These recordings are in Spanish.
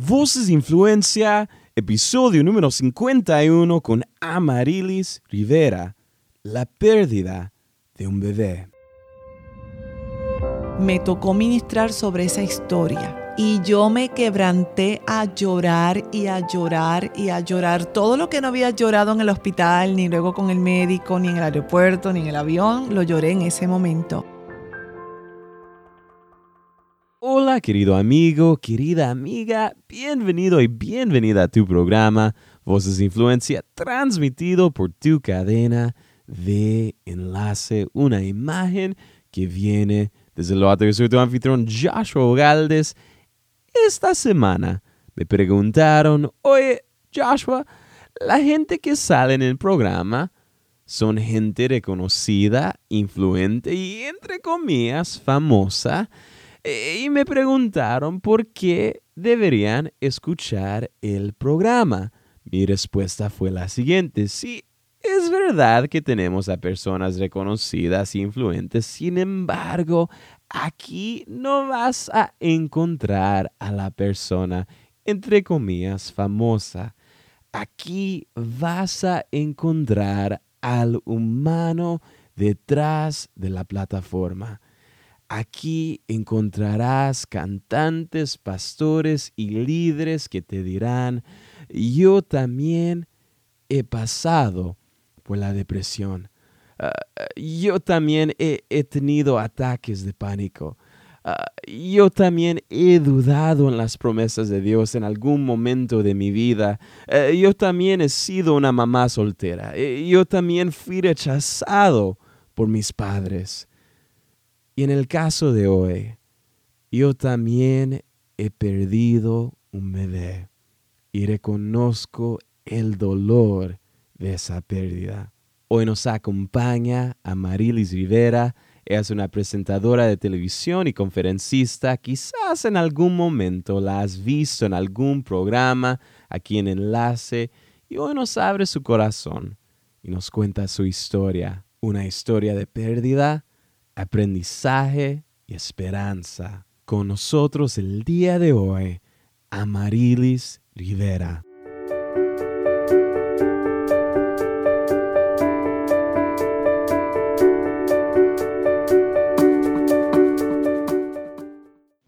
Voces Influencia, episodio número 51 con Amarilis Rivera, la pérdida de un bebé. Me tocó ministrar sobre esa historia y yo me quebranté a llorar y a llorar y a llorar. Todo lo que no había llorado en el hospital, ni luego con el médico, ni en el aeropuerto, ni en el avión, lo lloré en ese momento. Hola querido amigo, querida amiga, bienvenido y bienvenida a tu programa Voces Influencia transmitido por tu cadena de enlace, una imagen que viene desde lo alto. Yo soy tu anfitrión Joshua Galdes. Esta semana me preguntaron, oye Joshua, la gente que sale en el programa son gente reconocida, influente y entre comillas famosa. Eh, y me preguntaron por qué deberían escuchar el programa. Mi respuesta fue la siguiente, sí, es verdad que tenemos a personas reconocidas e influentes, sin embargo, aquí no vas a encontrar a la persona, entre comillas, famosa. Aquí vas a encontrar al humano detrás de la plataforma. Aquí encontrarás cantantes, pastores y líderes que te dirán, yo también he pasado por la depresión. Ah, yo también he, tenido ataques de pánico. Ah, yo también he dudado en las promesas de Dios en algún momento de mi vida. Ah, yo también he sido una mamá soltera. Eh, yo también fui rechazado por mis padres. Y en el caso de hoy, yo también he perdido un bebé y reconozco el dolor de esa pérdida. Hoy nos acompaña Amarilis Rivera. Ella es una presentadora de televisión y conferencista. Quizás en algún momento la has visto en algún programa aquí en Enlace. Y hoy nos abre su corazón y nos cuenta su historia. Una historia de pérdida aprendizaje y esperanza. Con nosotros el día de hoy, Amarilis Rivera.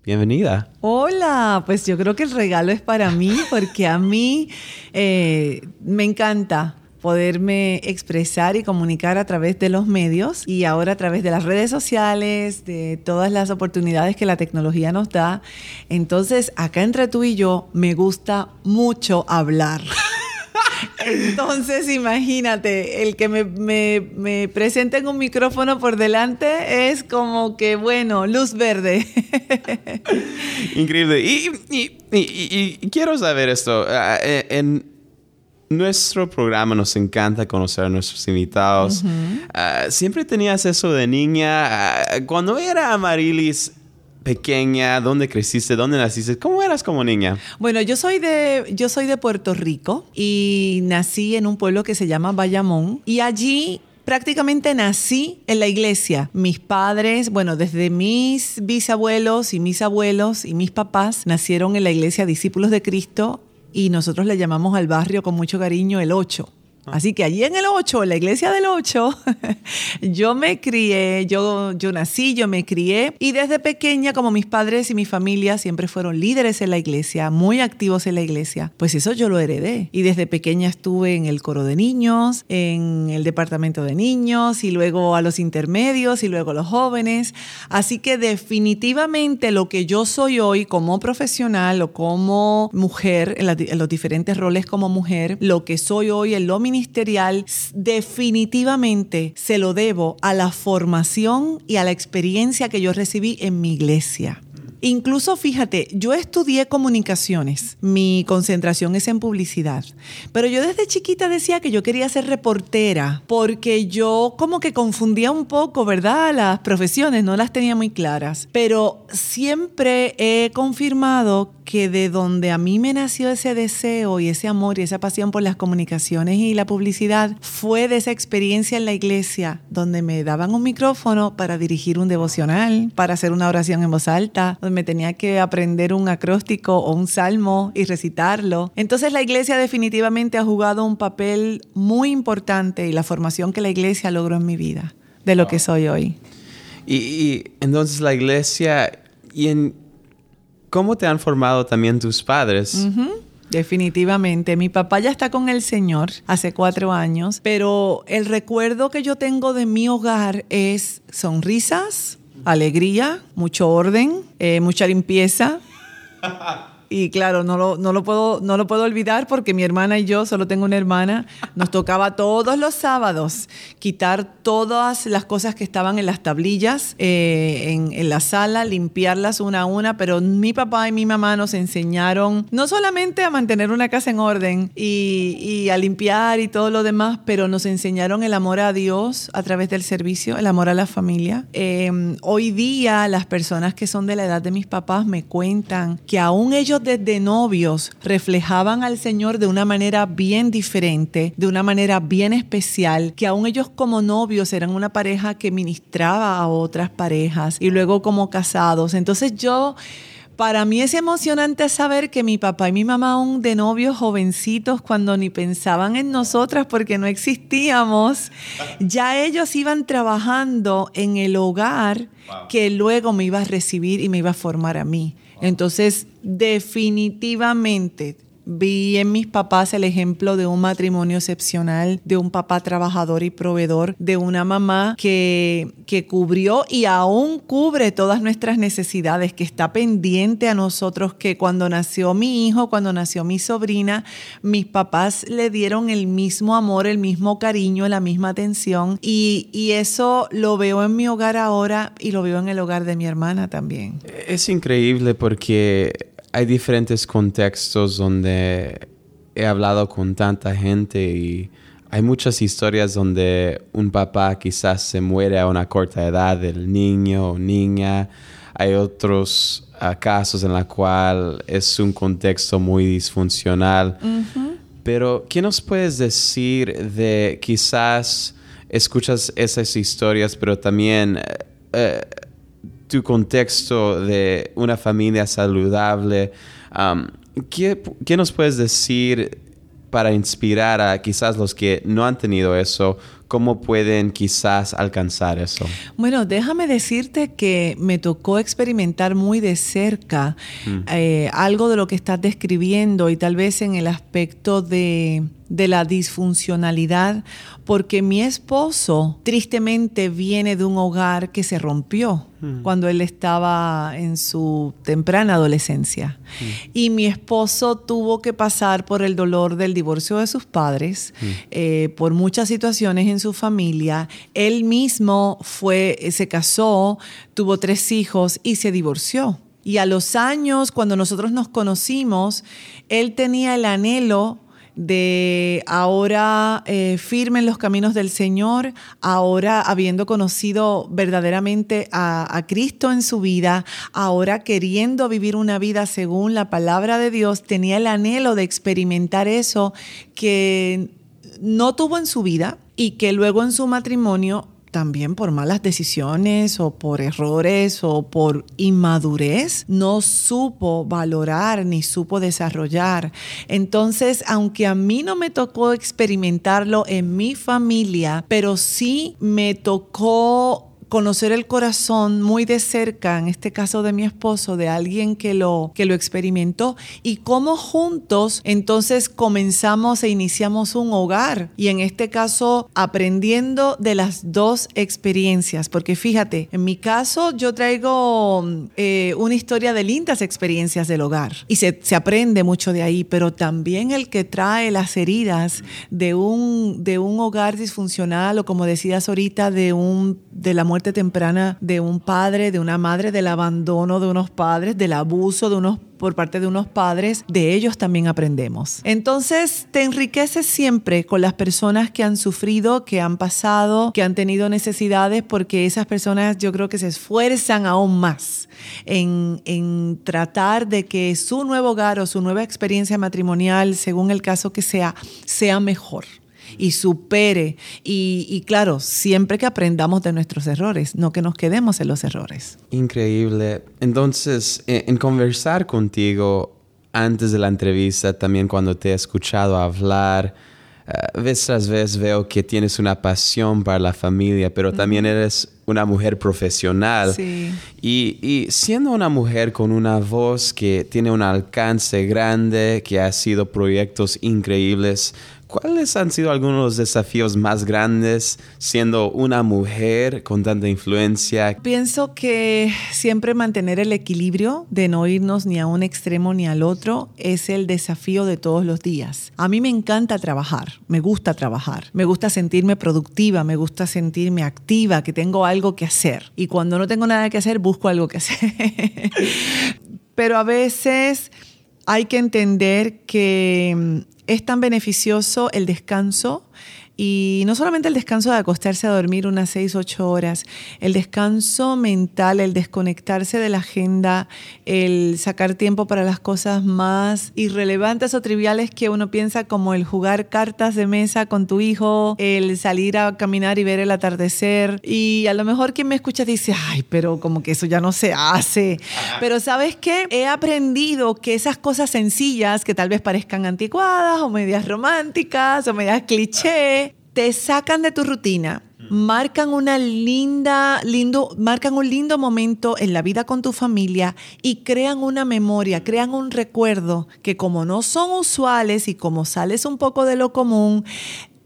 Bienvenida. Hola, pues yo creo que el regalo es para mí porque a mí eh, me encanta poderme expresar y comunicar a través de los medios y ahora a través de las redes sociales, de todas las oportunidades que la tecnología nos da. Entonces, acá entre tú y yo, me gusta mucho hablar. Entonces, imagínate, el que me, me, me presenten un micrófono por delante es como que, bueno, luz verde. Increíble. Y, y, y, y quiero saber esto. Ah, en, nuestro programa nos encanta conocer a nuestros invitados. Ah, siempre tenías eso de niña. Ah, cuando era Amarilis pequeña, ¿dónde creciste? ¿Dónde naciste? ¿Cómo eras como niña? Bueno, yo soy de yo soy de Puerto Rico y nací en un pueblo que se llama Bayamón y allí prácticamente nací en la iglesia. Mis padres, bueno, desde mis bisabuelos y mis abuelos y mis papás nacieron en la iglesia Discípulos de Cristo y nosotros le llamamos al barrio con mucho cariño el 8. Ah. Así que allí en el 8, en la iglesia del 8, yo me crié, yo, yo nací, yo me crié y desde pequeña, como mis padres y mi familia siempre fueron líderes en la iglesia, muy activos en la iglesia, pues eso yo lo heredé. Y desde pequeña estuve en el coro de niños, en el departamento de niños y luego a los intermedios y luego a los jóvenes. Así que definitivamente lo que yo soy hoy como profesional o como mujer, en, en los diferentes roles como mujer, lo que soy hoy en lo ministerial definitivamente se lo debo a la formación y a la experiencia que yo recibí en mi iglesia. Incluso fíjate, yo estudié comunicaciones, mi concentración es en publicidad, pero yo desde chiquita decía que yo quería ser reportera porque yo como que confundía un poco, ¿verdad? Las profesiones, no las tenía muy claras, pero siempre he confirmado que de donde a mí me nació ese deseo y ese amor y esa pasión por las comunicaciones y la publicidad fue de esa experiencia en la iglesia, donde me daban un micrófono para dirigir un devocional, para hacer una oración en voz alta, me tenía que aprender un acróstico o un salmo y recitarlo. Entonces la iglesia definitivamente ha jugado un papel muy importante y la formación que la iglesia logró en mi vida, de lo que soy hoy. Y, entonces la iglesia, ¿y en cómo te han formado también tus padres? Definitivamente. Mi papá ya está con el Señor hace cuatro años, pero el recuerdo que yo tengo de mi hogar es sonrisas, alegría, mucho orden, eh, mucha limpieza. Y claro, no lo, no, lo puedo, no lo puedo olvidar porque mi hermana y yo, solo tengo una hermana, nos tocaba todos los sábados quitar todas las cosas que estaban en las tablillas eh, en, en, la sala, limpiarlas una a una, pero mi papá y mi mamá nos enseñaron no solamente a mantener una casa en orden y, y a limpiar y todo lo demás, pero nos enseñaron el amor a Dios a través del servicio, el amor a la familia. Eh, hoy día las personas que son de la edad de mis papás me cuentan que aún ellos desde novios reflejaban al Señor de una manera bien diferente, de una manera bien especial, que aún ellos como novios eran una pareja que ministraba a otras parejas y luego como casados. Entonces yo... Para mí es emocionante saber que mi papá y mi mamá aún de novios jovencitos cuando ni pensaban en nosotras porque no existíamos, ya ellos iban trabajando en el hogar que luego me iba a recibir y me iba a formar a mí. Entonces, definitivamente Vi en mis papás el ejemplo de un matrimonio excepcional, de un papá trabajador y proveedor, de una mamá que, que cubrió y aún cubre todas nuestras necesidades, que está pendiente a nosotros, que cuando nació mi hijo, cuando nació mi sobrina, mis papás le dieron el mismo amor, el mismo cariño, la misma atención. Y, y eso lo veo en mi hogar ahora y lo veo en el hogar de mi hermana también. Es increíble porque hay diferentes contextos donde he hablado con tanta gente y hay muchas historias donde un papá quizás se muere a una corta edad del niño o niña. Hay otros ah, casos en los cuales es un contexto muy disfuncional. Pero, ¿qué nos puedes decir de quizás escuchas esas historias, pero también... Eh, eh, tu contexto de una familia saludable, um, ¿qué, ¿qué, nos puedes decir para inspirar a quizás los que no han tenido eso? ¿Cómo pueden quizás alcanzar eso? Bueno, déjame decirte que me tocó experimentar muy de cerca mm. eh, algo de lo que estás describiendo y tal vez en el aspecto de de la disfuncionalidad, porque mi esposo tristemente viene de un hogar que se rompió hmm. cuando él estaba en su temprana adolescencia. Hmm. Y mi esposo tuvo que pasar por el dolor del divorcio de sus padres, hmm. eh, por muchas situaciones en su familia. Él mismo fue, se casó, tuvo tres hijos y se divorció. Y a los años, cuando nosotros nos conocimos, él tenía el anhelo de ahora eh, firme en los caminos del Señor, ahora habiendo conocido verdaderamente a, a, Cristo en su vida, ahora queriendo vivir una vida según la palabra de Dios, tenía el anhelo de experimentar eso que no tuvo en su vida y que luego en su matrimonio también por malas decisiones o por errores o por inmadurez, no supo valorar ni supo desarrollar. Entonces, aunque a mí no me tocó experimentarlo en mi familia, pero sí me tocó conocer el corazón muy de cerca, en este caso de mi esposo, de alguien que lo, que lo experimentó y cómo juntos entonces comenzamos e iniciamos un hogar y en este caso aprendiendo de las dos experiencias, porque fíjate, en mi caso yo traigo eh, una historia de lindas experiencias del hogar y se, se aprende mucho de ahí, pero también el que trae las heridas de un, de un hogar disfuncional o como decías ahorita, de, un, de la muerte temprana de un padre, de una madre, del abandono de unos padres, del abuso de unos por parte de unos padres, de ellos también aprendemos. Entonces, te enriqueces siempre con las personas que han sufrido, que han pasado, que han tenido necesidades, porque esas personas yo creo que se esfuerzan aún más en, en tratar de que su nuevo hogar o su nueva experiencia matrimonial, según el caso que sea, sea mejor. Y supere. Y, y claro, siempre que aprendamos de nuestros errores, no que nos quedemos en los errores. Increíble. Entonces, en, en conversar contigo antes de la entrevista, también cuando te he escuchado hablar, uh, vez tras vez veo que tienes una pasión para la familia, pero también eres una mujer profesional. Sí. Y, y, siendo una mujer con una voz que tiene un alcance grande, que ha sido proyectos increíbles, ¿cuáles han sido algunos de los desafíos más grandes siendo una mujer con tanta influencia? Pienso que siempre mantener el equilibrio de no irnos ni a un extremo ni al otro es el desafío de todos los días. A mí me encanta trabajar, me gusta trabajar, me gusta sentirme productiva, me gusta sentirme activa, que tengo algo que hacer. Y cuando no tengo nada que hacer, busco algo que hacer. Pero a veces hay que entender que es tan beneficioso el descanso y no solamente el descanso de acostarse a dormir unas 6, 8 horas, el descanso mental, el desconectarse de la agenda, el sacar tiempo para las cosas más irrelevantes o triviales que uno piensa como el jugar cartas de mesa con tu hijo, el salir a caminar y ver el atardecer. Y a lo mejor quien me escucha dice, ay, pero como que eso ya no se hace. Pero sabes qué? He aprendido que esas cosas sencillas que tal vez parezcan anticuadas o medias románticas o medias cliché, te sacan de tu rutina, marcan una linda, lindo, marcan un lindo momento en la vida con tu familia y crean una memoria, crean un recuerdo que como no son usuales y como sales un poco de lo común,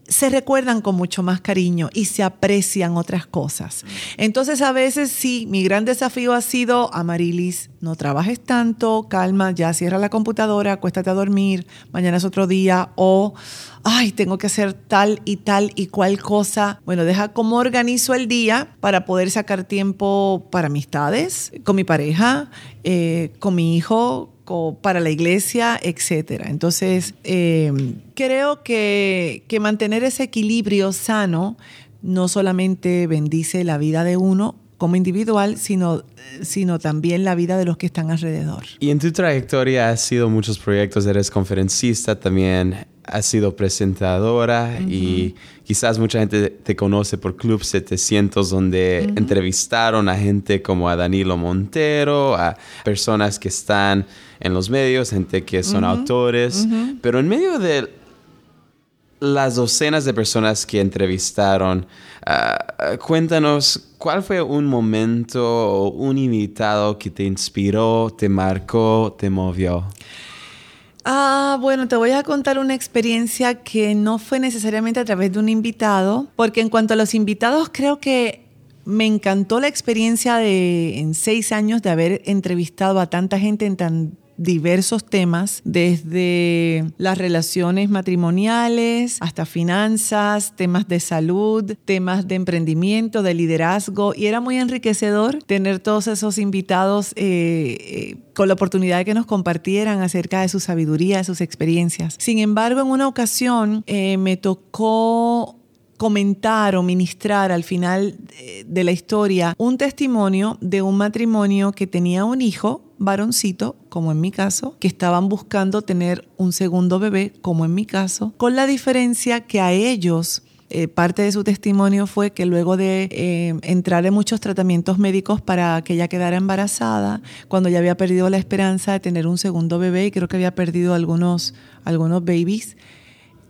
se recuerdan con mucho más cariño y se aprecian otras cosas. Entonces a veces sí, mi gran desafío ha sido, Amarilis, no trabajes tanto, calma, ya cierra la computadora, acuéstate a dormir, mañana es otro día o ay, tengo que hacer tal y tal y cual cosa. Bueno, deja cómo organizo el día para poder sacar tiempo para amistades, con mi pareja, eh, con mi hijo, para la iglesia, etcétera. Entonces, eh, creo que, que mantener ese equilibrio sano no solamente bendice la vida de uno, como individual, sino, sino también la vida de los que están alrededor. Y en tu trayectoria has sido muchos proyectos, eres conferencista también, has sido presentadora uh -huh. y quizás mucha gente te conoce por Club 700 donde uh -huh. entrevistaron a gente como a Danilo Montero, a personas que están en los medios, gente que son uh -huh. autores, pero en medio de las docenas de personas que entrevistaron, uh, cuéntanos cuál fue un momento o un invitado que te inspiró, te marcó, te movió. Ah, bueno, te voy a contar una experiencia que no fue necesariamente a través de un invitado, porque en cuanto a los invitados, creo que me encantó la experiencia de en seis años de haber entrevistado a tanta gente en tan diversos temas, desde las relaciones matrimoniales hasta finanzas, temas de salud, temas de emprendimiento, de liderazgo, y era muy enriquecedor tener todos esos invitados eh, eh, con la oportunidad de que nos compartieran acerca de su sabiduría, de sus experiencias. Sin embargo, en una ocasión eh, me tocó comentar o ministrar al final de la historia un testimonio de un matrimonio que tenía un hijo varoncito, como en mi caso, que estaban buscando tener un segundo bebé, como en mi caso, con la diferencia que a ellos eh, parte de su testimonio fue que luego de eh, entrar en muchos tratamientos médicos para que ella quedara embarazada, cuando ya había perdido la esperanza de tener un segundo bebé y creo que había perdido algunos, algunos babies,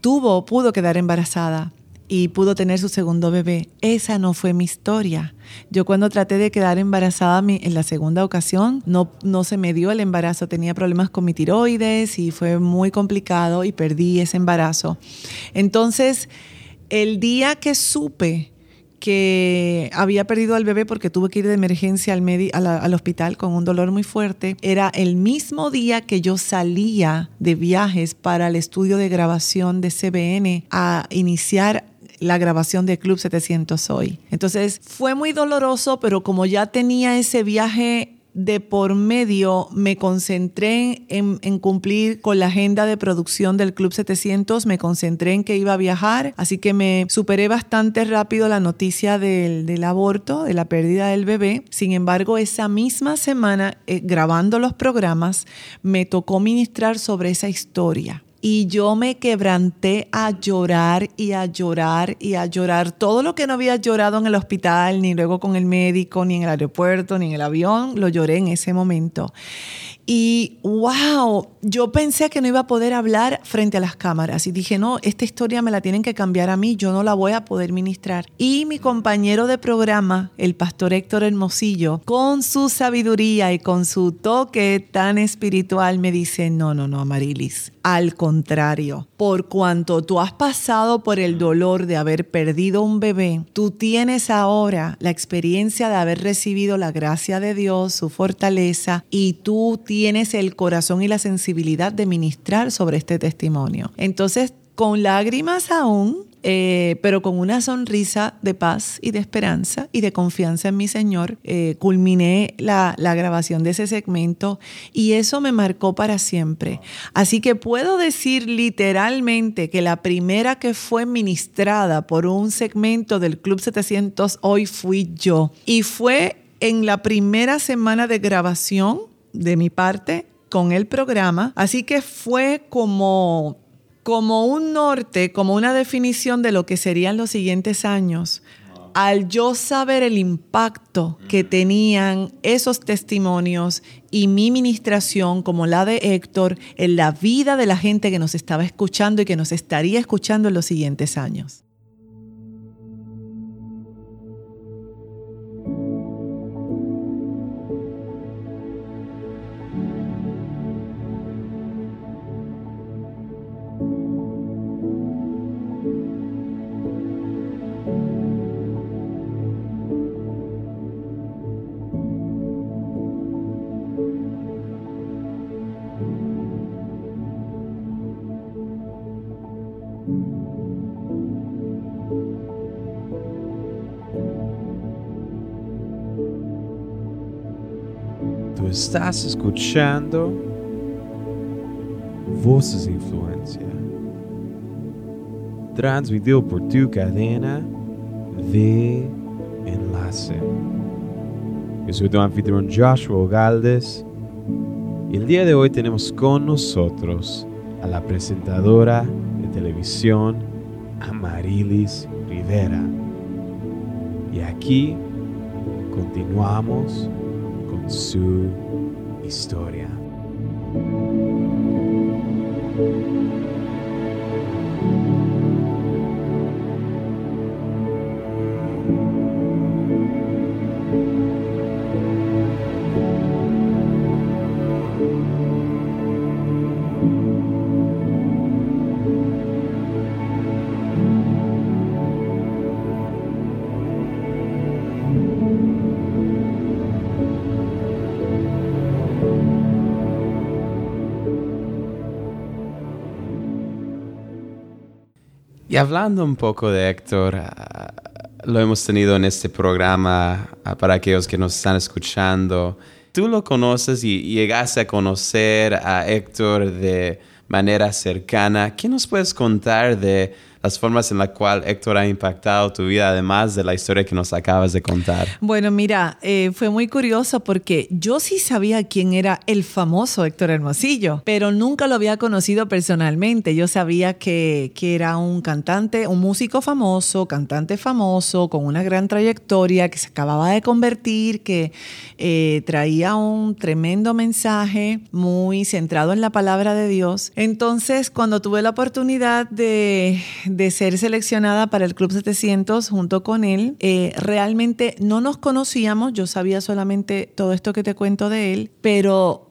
tuvo, pudo quedar embarazada y pudo tener su segundo bebé. Esa no fue mi historia. Yo cuando traté de quedar embarazada en la segunda ocasión, no, no se me dio el embarazo. Tenía problemas con mi tiroides y fue muy complicado y perdí ese embarazo. Entonces, el día que supe que había perdido al bebé porque tuve que ir de emergencia al, al, hospital con un dolor muy fuerte, era el mismo día que yo salía de viajes para el estudio de grabación de CBN a iniciar la grabación de Club 700 hoy. Entonces fue muy doloroso, pero como ya tenía ese viaje de por medio me concentré en, cumplir con la agenda de producción del Club 700, me concentré en que iba a viajar, así que me superé bastante rápido la noticia del, del aborto, de la pérdida del bebé. Sin embargo, esa misma semana, eh, grabando los programas, me tocó ministrar sobre esa historia. Y yo me quebranté a llorar y a llorar y a llorar. Todo lo que no había llorado en el hospital, ni luego con el médico, ni en el aeropuerto, ni en el avión, lo lloré en ese momento. Y wow, yo pensé que no iba a poder hablar frente a las cámaras y dije, no, esta historia me la tienen que cambiar a mí, yo no la voy a poder ministrar. Y mi compañero de programa, el pastor Héctor Hermosillo, con su sabiduría y con su toque tan espiritual, me dice, no, no, no, Amarilis, al contrario, por cuanto tú has pasado por el dolor de haber perdido un bebé, tú tienes ahora la experiencia de haber recibido la gracia de Dios, su fortaleza, y tú tienes el corazón y la sensibilidad de ministrar sobre este testimonio. Entonces, con lágrimas aún, eh, pero con una sonrisa de paz y de esperanza y de confianza en mi Señor, eh, culminé la, la, grabación de ese segmento y eso me marcó para siempre. Así que puedo decir literalmente que la primera que fue ministrada por un segmento del Club 700 hoy fui yo y fue en la primera semana de grabación de mi parte con el programa. Así que fue como, como un norte, como una definición de lo que serían los siguientes años. Al yo saber el impacto que tenían esos testimonios y mi ministración, como la de Héctor, en la vida de la gente que nos estaba escuchando y que nos estaría escuchando en los siguientes años. Estás escuchando Voces de Influencia, transmitido por tu cadena de enlace. Yo soy tu anfitrión Joshua Galdes y el día de hoy tenemos con nosotros a la presentadora de televisión Amarilis Rivera. Y aquí continuamos su historia. Y hablando un poco de Héctor, ah, lo hemos tenido en este programa ah, para aquellos que nos están escuchando. Tú lo conoces y, y llegaste a conocer a Héctor de manera cercana. ¿Qué nos puedes contar de las formas en las cuales Héctor ha impactado tu vida, además de la historia que nos acabas de contar. Bueno, mira, eh, fue muy curioso porque yo sí sabía quién era el famoso Héctor Hermosillo, pero nunca lo había conocido personalmente. Yo sabía que, que era un cantante, un músico famoso, cantante famoso, con una gran trayectoria, que se acababa de convertir, que eh, traía un tremendo mensaje muy centrado en la palabra de Dios. Entonces, cuando tuve la oportunidad de de ser seleccionada para el Club 700 junto con él. Eh, realmente no nos conocíamos, yo sabía solamente todo esto que te cuento de él, pero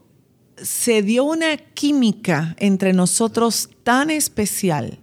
se dio una química entre nosotros tan especial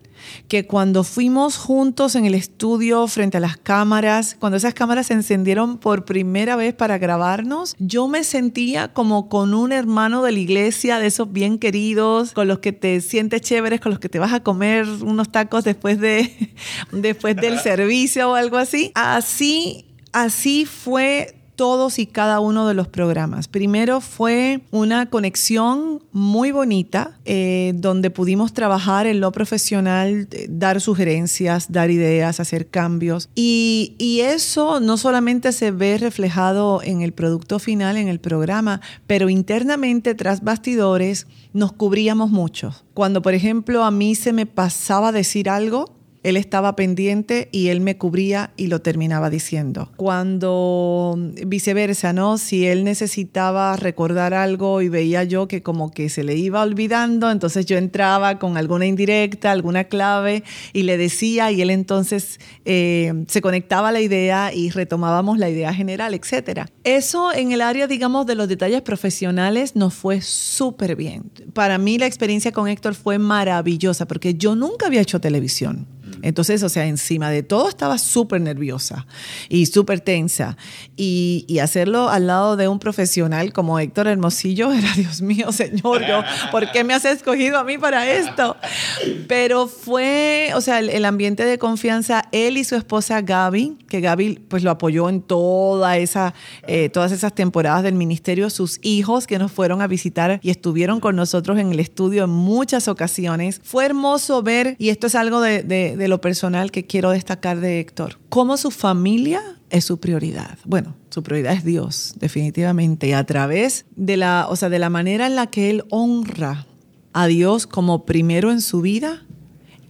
que cuando fuimos juntos en el estudio frente a las cámaras, cuando esas cámaras se encendieron por primera vez para grabarnos, yo me sentía como con un hermano de la iglesia, de esos bien queridos, con los que te sientes chéveres, con los que te vas a comer unos tacos después, de, después del servicio o algo así. Así, así fue todos y cada uno de los programas. Primero fue una conexión muy bonita eh, donde pudimos trabajar en lo profesional, eh, dar sugerencias, dar ideas, hacer cambios. Y, y eso no solamente se ve reflejado en el producto final, en el programa, pero internamente tras bastidores nos cubríamos mucho. Cuando, por ejemplo, a mí se me pasaba decir algo, él estaba pendiente y él me cubría y lo terminaba diciendo. Cuando viceversa, ¿no? Si él necesitaba recordar algo y veía yo que como que se le iba olvidando, entonces yo entraba con alguna indirecta, alguna clave y le decía y él entonces eh, se conectaba a la idea y retomábamos la idea general, etc. Eso en el área, digamos, de los detalles profesionales nos fue súper bien. Para mí la experiencia con Héctor fue maravillosa porque yo nunca había hecho televisión. Entonces, o sea, encima de todo estaba súper nerviosa y súper tensa. Y, hacerlo al lado de un profesional como Héctor Hermosillo era, Dios mío, Señor, yo, ¿por qué me has escogido a mí para esto? Pero fue, o sea, el, ambiente de confianza, él y su esposa Gaby, que Gaby pues lo apoyó en toda esa, eh, todas esas temporadas del ministerio, sus hijos que nos fueron a visitar y estuvieron con nosotros en el estudio en muchas ocasiones. Fue hermoso ver, y esto es algo de de lo personal que quiero destacar de Héctor. Cómo su familia es su prioridad. Bueno, su prioridad es Dios, definitivamente. Y a través de la, o sea, de la manera en la que él honra a Dios como primero en su vida,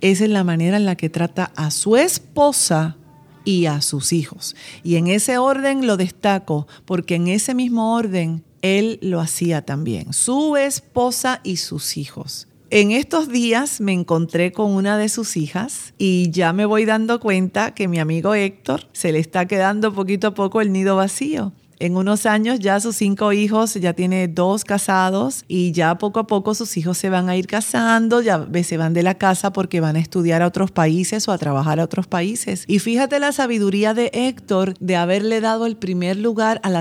esa es la manera en la que trata a su esposa y a sus hijos. Y en ese orden lo destaco, porque en ese mismo orden él lo hacía también, su esposa y sus hijos. En estos días me encontré con una de sus hijas y ya me voy dando cuenta que mi amigo Héctor se le está quedando poquito a poco el nido vacío en unos años ya sus cinco hijos, ya tiene dos casados y ya poco a poco sus hijos se van a ir casando, ya se van de la casa porque van a estudiar a otros países o a trabajar a otros países. Y fíjate la sabiduría de Héctor de haberle dado el primer lugar a la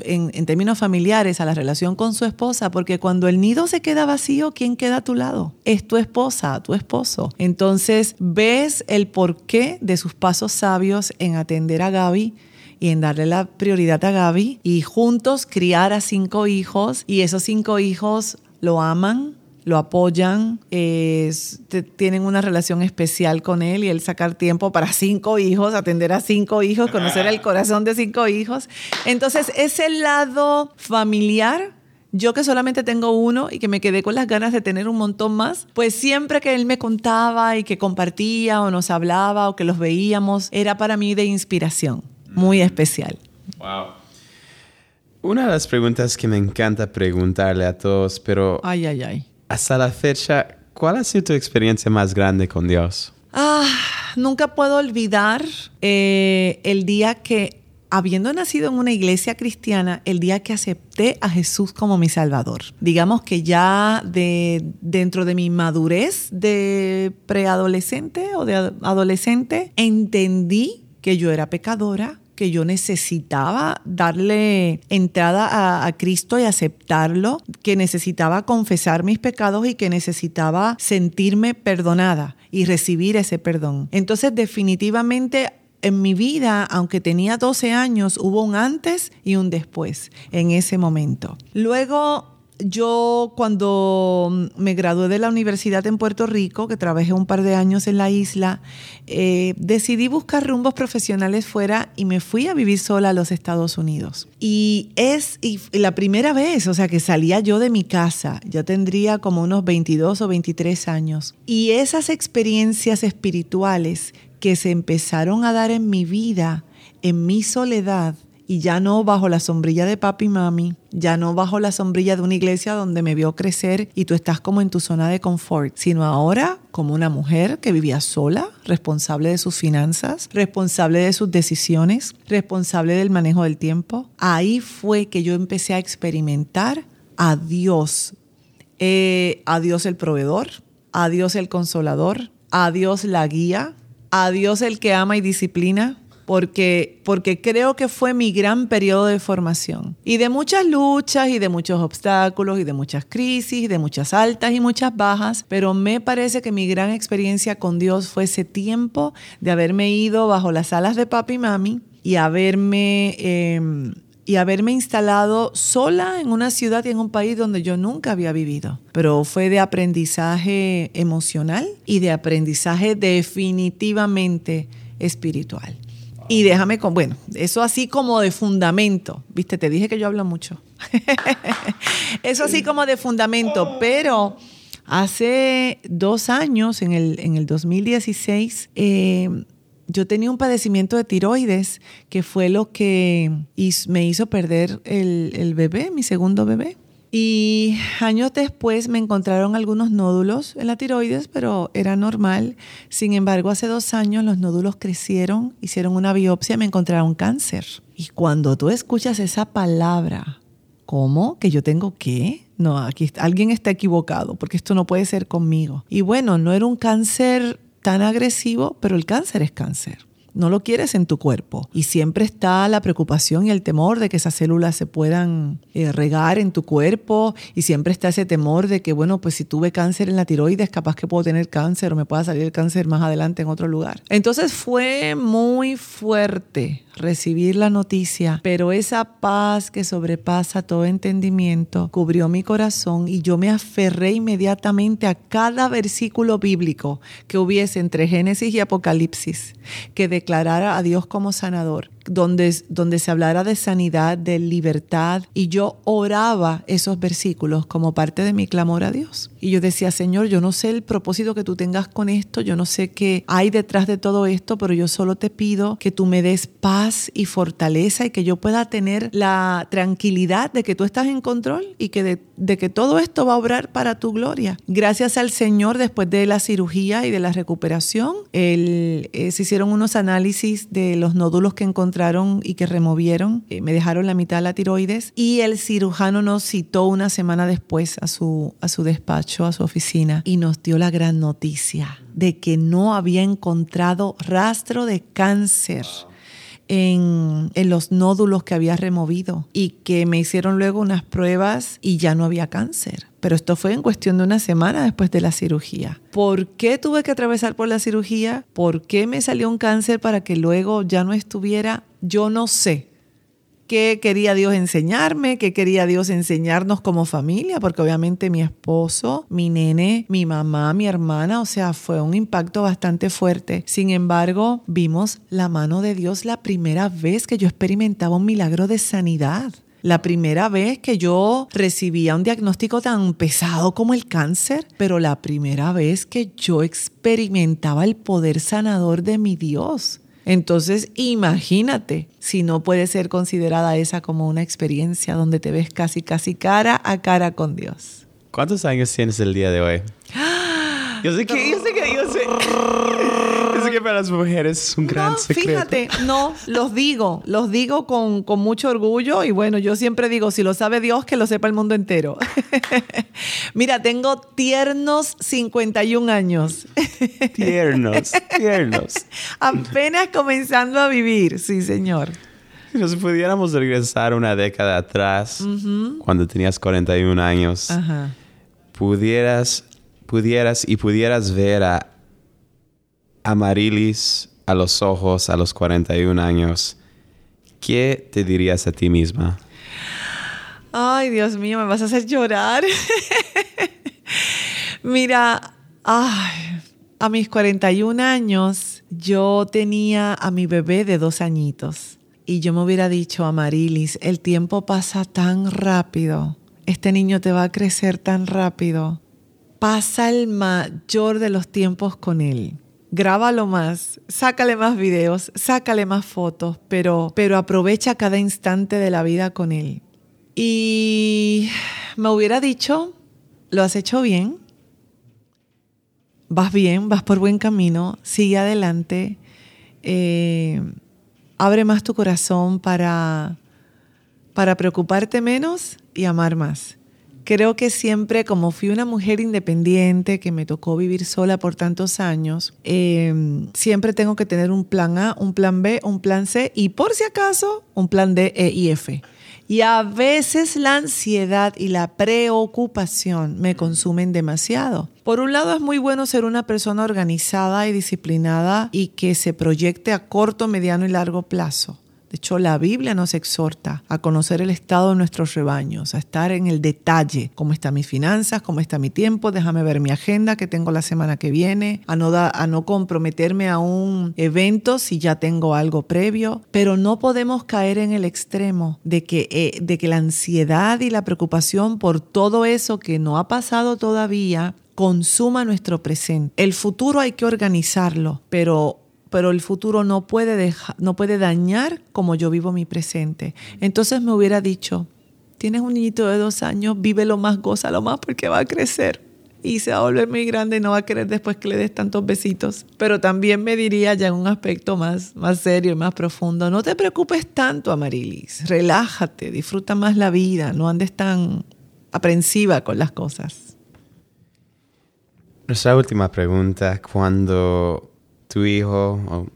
en, en términos familiares a la relación con su esposa, porque cuando el nido se queda vacío, ¿quién queda a tu lado? Es tu esposa, tu esposo. Entonces ves el porqué de sus pasos sabios en atender a Gaby y en darle la prioridad a Gaby y juntos criar a cinco hijos y esos cinco hijos lo aman, lo apoyan, tienen una relación especial con él y él sacar tiempo para cinco hijos, atender a cinco hijos, conocer el corazón de cinco hijos. Entonces, ese lado familiar yo que solamente tengo uno y que me quedé con las ganas de tener un montón más, pues siempre que él me contaba y que compartía o nos hablaba o que los veíamos, era para mí de inspiración muy especial. Wow. Una de las preguntas que me encanta preguntarle a todos, pero ay, ay, ay. hasta la fecha, ¿cuál ha sido tu experiencia más grande con Dios? Ah, nunca puedo olvidar eh, el día que, habiendo nacido en una iglesia cristiana, el día que acepté a Jesús como mi Salvador. Digamos que ya de, dentro de mi madurez de preadolescente o de adolescente, entendí que yo era pecadora, que yo necesitaba darle entrada a, Cristo y aceptarlo, que necesitaba confesar mis pecados y que necesitaba sentirme perdonada y recibir ese perdón. Entonces definitivamente en mi vida, aunque tenía 12 años, hubo un antes y un después en ese momento. Luego yo cuando me gradué de la universidad en Puerto Rico, que trabajé un par de años en la isla, eh, decidí buscar rumbos profesionales fuera y me fui a vivir sola a los Estados Unidos. Y es la primera vez, o sea, que salía yo de mi casa, ya tendría como unos 22 o 23 años. Y esas experiencias espirituales que se empezaron a dar en mi vida, en mi soledad, y ya no bajo la sombrilla de papi y mami, ya no bajo la sombrilla de una iglesia donde me vio crecer y tú estás como en tu zona de confort, sino ahora como una mujer que vivía sola, responsable de sus finanzas, responsable de sus decisiones, responsable del manejo del tiempo. Ahí fue que yo empecé a experimentar a Dios, eh, a Dios el proveedor, a Dios el consolador, a Dios la guía, a Dios el que ama y disciplina, porque, porque creo que fue mi gran periodo de formación. Y de muchas luchas y de muchos obstáculos y de muchas crisis, de muchas altas y muchas bajas, pero me parece que mi gran experiencia con Dios fue ese tiempo de haberme ido bajo las alas de papi y mami y haberme... Em, y haberme instalado sola en una ciudad y en un país donde yo nunca había vivido. Pero fue de aprendizaje emocional y de aprendizaje definitivamente espiritual. Y déjame con, bueno, eso así como de fundamento, viste, te dije que yo hablo mucho. eso así como de fundamento, pero hace dos años, en el, en el 2016, eh, yo tenía un padecimiento de tiroides que fue lo que me hizo perder el, el bebé, mi segundo bebé. Y años después me encontraron algunos nódulos en la tiroides, pero era normal. Sin embargo, hace dos años los nódulos crecieron, hicieron una biopsia y me encontraron cáncer. Y cuando tú escuchas esa palabra, ¿cómo? ¿Que yo tengo qué? No, aquí alguien está equivocado, porque esto no puede ser conmigo. Y bueno, no era un cáncer tan agresivo, pero el cáncer es cáncer no lo quieres en tu cuerpo. Y siempre está la preocupación y el temor de que esas células se puedan eh, regar en tu cuerpo. Y siempre está ese temor de que, bueno, pues si tuve cáncer en la tiroides, capaz que puedo tener cáncer o me pueda salir el cáncer más adelante en otro lugar. Entonces fue muy fuerte recibir la noticia, pero esa paz que sobrepasa todo entendimiento cubrió mi corazón y yo me aferré inmediatamente a cada versículo bíblico que hubiese entre Génesis y Apocalipsis que declarara a Dios como sanador donde, donde se hablara de sanidad, de libertad, y yo oraba esos versículos como parte de mi clamor a Dios. Y yo decía, Señor, yo no sé el propósito que tú tengas con esto, yo no sé qué hay detrás de todo esto, pero yo solo te pido que tú me des paz y fortaleza y que yo pueda tener la tranquilidad de que tú estás en control y que de, que todo esto va a obrar para tu gloria. Gracias al Señor, después de la cirugía y de la recuperación, el, eh, se hicieron unos análisis de los nódulos que y que removieron, eh, me dejaron la mitad de la tiroides y el cirujano nos citó una semana después a su, a su despacho, a su oficina y nos dio la gran noticia de que no había encontrado rastro de cáncer. En, en, los nódulos que había removido y que me hicieron luego unas pruebas y ya no había cáncer. Pero esto fue en cuestión de una semana después de la cirugía. ¿Por qué tuve que atravesar por la cirugía? ¿Por qué me salió un cáncer para que luego ya no estuviera? Yo no sé. ¿Qué quería Dios enseñarme? ¿Qué quería Dios enseñarnos como familia? Porque obviamente mi esposo, mi nene, mi mamá, mi hermana, o sea, fue un impacto bastante fuerte. Sin embargo, vimos la mano de Dios la primera vez que yo experimentaba un milagro de sanidad. La primera vez que yo recibía un diagnóstico tan pesado como el cáncer, pero la primera vez que yo experimentaba el poder sanador de mi Dios. Entonces, imagínate si no puede ser considerada esa como una experiencia donde te ves casi, casi cara a cara con Dios. ¿Cuántos años tienes el día de hoy? Yo sé que, yo sé que, que para las mujeres es un gran no, secreto. Fíjate, no, los digo, los digo con, con, mucho orgullo y bueno, yo siempre digo, si lo sabe Dios, que lo sepa el mundo entero. Mira, tengo tiernos 51 años. tiernos, tiernos. Apenas comenzando a vivir, sí, señor. Si nos pudiéramos regresar una década atrás, cuando tenías 41 años, pudieras, pudieras y pudieras ver a Amarilis a los ojos a los 41 años, ¿qué te dirías a ti misma? Ay, Dios mío, me vas a hacer llorar. Mira, a mis 41 años yo tenía a mi bebé de dos añitos y yo me hubiera dicho a Marilis, el tiempo pasa tan rápido, este niño te va a crecer tan rápido, pasa el mayor de los tiempos con él grábalo más, sácale más videos, sácale más fotos, pero, pero aprovecha cada instante de la vida con él. Y me hubiera dicho, lo has hecho bien, vas bien, vas por buen camino, sigue adelante, eh, abre más tu corazón para, para preocuparte menos y amar más. Creo que siempre, como fui una mujer independiente, que me tocó vivir sola por tantos años, em, siempre tengo que tener un plan A, un plan B, un plan C y por si acaso un plan D, E y F. Y a veces la ansiedad y la preocupación me consumen demasiado. Por un lado es muy bueno ser una persona organizada y disciplinada y que se proyecte a corto, mediano y largo plazo. De hecho, la Biblia nos exhorta a conocer el estado de nuestros rebaños, a estar en el detalle, cómo están mis finanzas, cómo está mi tiempo, déjame ver mi agenda que tengo la semana que viene, a no, a no comprometerme a un evento si ya tengo algo previo, pero no podemos caer en el extremo de que, eh, de que la ansiedad y la preocupación por todo eso que no ha pasado todavía consuma nuestro presente. El futuro hay que organizarlo, pero pero el futuro no puede, no puede dañar como yo vivo mi presente. Entonces me hubiera dicho, tienes un niñito de dos años, vive lo más, goza lo más porque va a crecer y se va a volver muy grande y no va a querer después que le des tantos besitos. Pero también me diría ya en un aspecto más, más serio y más profundo, no te preocupes tanto, Amarilis, relájate, disfruta más la vida, no andes tan aprensiva con las cosas. Nuestra última pregunta, cuando tu hijo o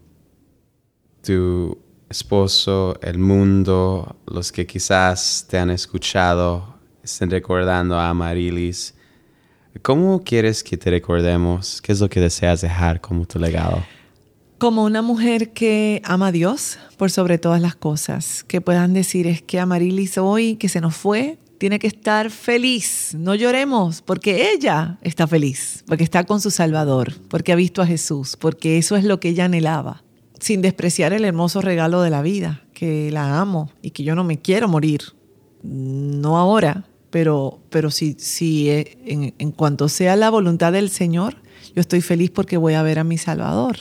tu esposo, el mundo, los que quizás te han escuchado, estén recordando a Amarilis. ¿Cómo quieres que te recordemos? ¿Qué es lo que deseas dejar como tu legado? Como una mujer que ama a Dios por sobre todas las cosas, que puedan decir es que Amarilis hoy que se nos fue, tiene que estar feliz. No lloremos porque ella está feliz, porque está con su Salvador, porque ha visto a Jesús, porque eso es lo que ella anhelaba, sin despreciar el hermoso regalo de la vida, que la amo y que yo no me quiero morir. No ahora, pero, pero si, si eh, en, en cuanto sea la voluntad del Señor, yo estoy feliz porque voy a ver a mi Salvador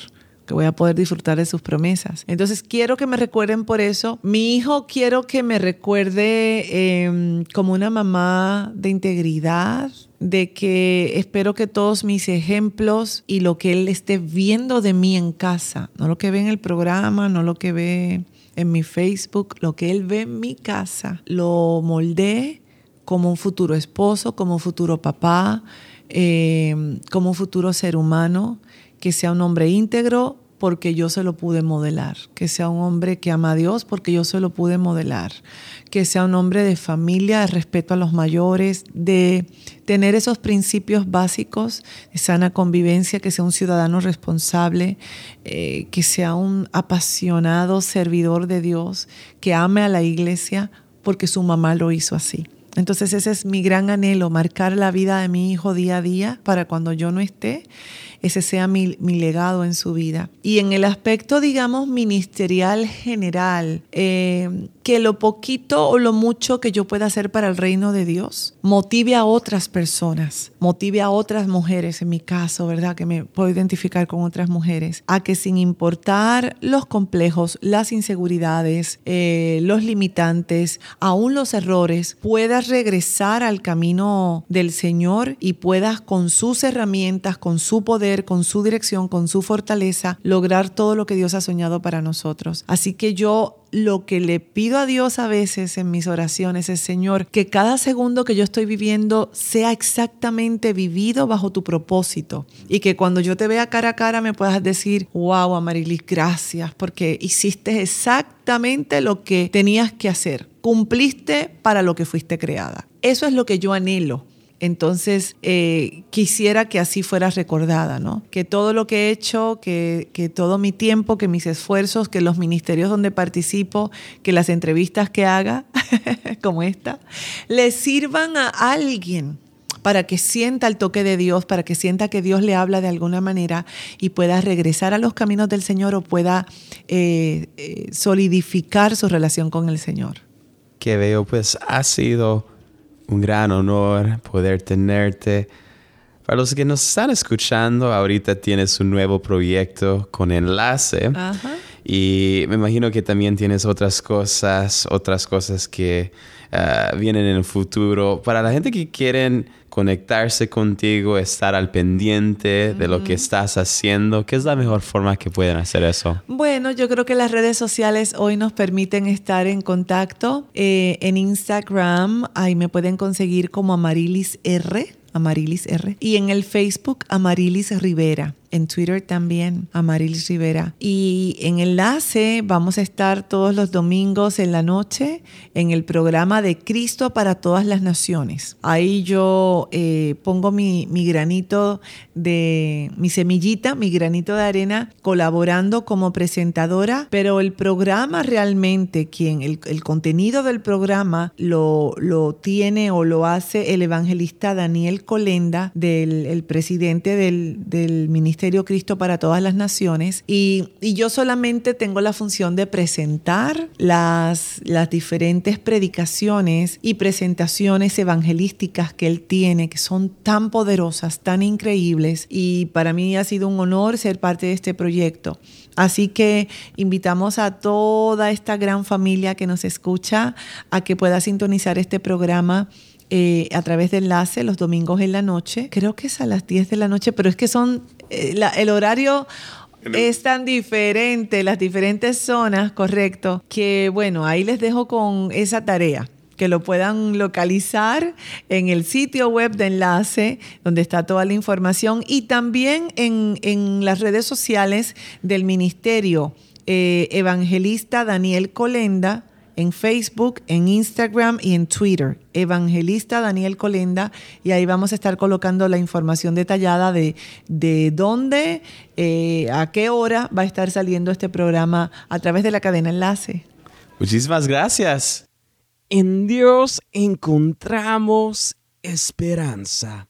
voy a poder disfrutar de sus promesas. Entonces quiero que me recuerden por eso. Mi hijo quiero que me recuerde em, como una mamá de integridad, de que espero que todos mis ejemplos y lo que él esté viendo de mí en casa, no lo que ve en el programa, no lo que ve en mi Facebook, lo que él ve en mi casa, lo moldee como un futuro esposo, como un futuro papá, em, como un futuro ser humano, que sea un hombre íntegro, porque yo se lo pude modelar, que sea un hombre que ama a Dios porque yo se lo pude modelar, que sea un hombre de familia, de respeto a los mayores, de tener esos principios básicos de sana convivencia, que sea un ciudadano responsable, eh, que sea un apasionado servidor de Dios, que ame a la iglesia porque su mamá lo hizo así. Entonces ese es mi gran anhelo, marcar la vida de mi hijo día a día para cuando yo no esté ese sea mi, legado en su vida. Y en el aspecto, digamos, ministerial general, eh, que lo poquito o lo mucho que yo pueda hacer para el reino de Dios motive a otras personas, motive a otras mujeres, en mi caso, ¿verdad? Que me puedo identificar con otras mujeres, a que sin importar los complejos, las inseguridades, eh, los limitantes, aún los errores, puedas regresar al camino del Señor y puedas con sus herramientas, con su poder, con su dirección, con su fortaleza, lograr todo lo que Dios ha soñado para nosotros. Así que yo lo que le pido a Dios a veces en mis oraciones es, Señor, que cada segundo que yo estoy viviendo sea exactamente vivido bajo tu propósito y que cuando yo te vea cara a cara me puedas decir, wow, Amarilis, gracias porque hiciste exactamente lo que tenías que hacer. Cumpliste para lo que fuiste creada. Eso es lo que yo anhelo entonces, eh, quisiera que así fuera recordada, ¿no? Que todo lo que he hecho, que, que todo mi tiempo, que mis esfuerzos, que los ministerios donde participo, que las entrevistas que haga, como esta, le sirvan a alguien para que sienta el toque de Dios, para que sienta que Dios le habla de alguna manera y pueda regresar a los caminos del Señor o pueda eh, eh, solidificar su relación con el Señor. Que veo, pues ha sido un gran honor poder tenerte. Para los que nos están escuchando, ahorita tienes un nuevo proyecto con enlace. Y me imagino que también tienes otras cosas, otras cosas que ah, vienen en el futuro. Para la gente que quieren conectarse contigo, estar al pendiente de lo que estás haciendo, ¿qué es la mejor forma que pueden hacer eso? Bueno, yo creo que las redes sociales hoy nos permiten estar en contacto. Eh, en Instagram, ahí me pueden conseguir como Amarilis R. Amarilis R. Y en el Facebook, Amarilis Rivera. En Twitter también, Amarilis Rivera. Y en Enlace vamos a estar todos los domingos en la noche en el programa de Cristo para todas las naciones. Ahí yo eh, pongo mi, granito de, mi semillita, mi granito de arena, colaborando como presentadora, pero el programa realmente, quien, el, contenido del programa lo, lo tiene o lo hace el evangelista Daniel Colenda, del el presidente del, del Ministerio Cristo para todas las naciones y, yo solamente tengo la función de presentar las, las diferentes predicaciones y presentaciones evangelísticas que él tiene, que son tan poderosas, tan increíbles y para mí ha sido un honor ser parte de este proyecto. Así que invitamos a toda esta gran familia que nos escucha a que pueda sintonizar este programa eh, a través de enlace los domingos en la noche. Creo que es a las 10 de la noche, pero es que son eh, el horario es tan diferente, las diferentes zonas, correcto, que bueno, ahí les dejo con esa tarea que lo puedan localizar en el sitio web de enlace, donde está toda la información, y también en, las redes sociales del Ministerio eh, Evangelista Daniel Colenda, en Facebook, en Instagram y en Twitter. Evangelista Daniel Colenda y ahí vamos a estar colocando la información detallada de, de dónde, eh, a qué hora va a estar saliendo este programa a través de la cadena Enlace. Muchísimas gracias. En Dios encontramos esperanza.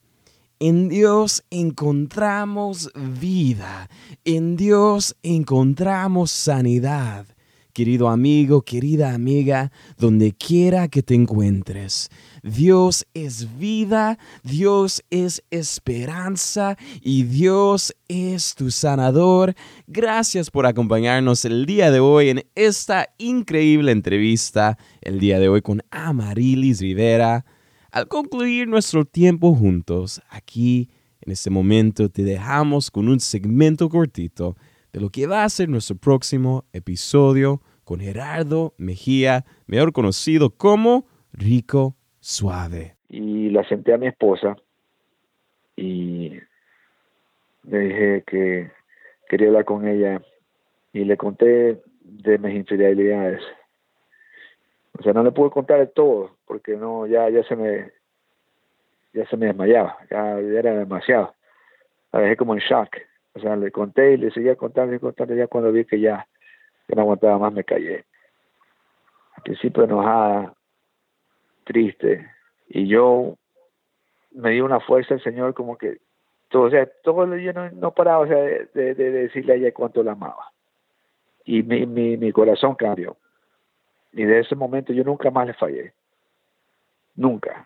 En Dios encontramos vida. En Dios encontramos sanidad querido amigo, querida amiga, donde quiera que te encuentres. Dios es vida, Dios es esperanza y Dios es tu sanador. Gracias por acompañarnos el día de hoy en esta increíble entrevista, el día de hoy con Amarilis Rivera. Al concluir nuestro tiempo juntos, aquí en este momento te dejamos con un segmento cortito de lo que va a ser nuestro próximo episodio con Gerardo Mejía, mejor conocido como Rico Suave. Y la senté a mi esposa y le dije que quería hablar con ella y le conté de mis infidelidades. O sea, no le pude contar de todo porque no, ya, ya se me, ya se me desmayaba, ya, era demasiado. La dejé como en shock. O sea, le conté y le seguía contando y contando ya cuando vi que ya que no aguantaba más me callé. Al principio enojada, triste, y yo me dio una fuerza el Señor como que todo, o sea, todo el día no, paraba o sea, de, de, decirle a ella cuánto la amaba. Y mi, mi, mi corazón cambió. Y de ese momento yo nunca más le fallé. Nunca.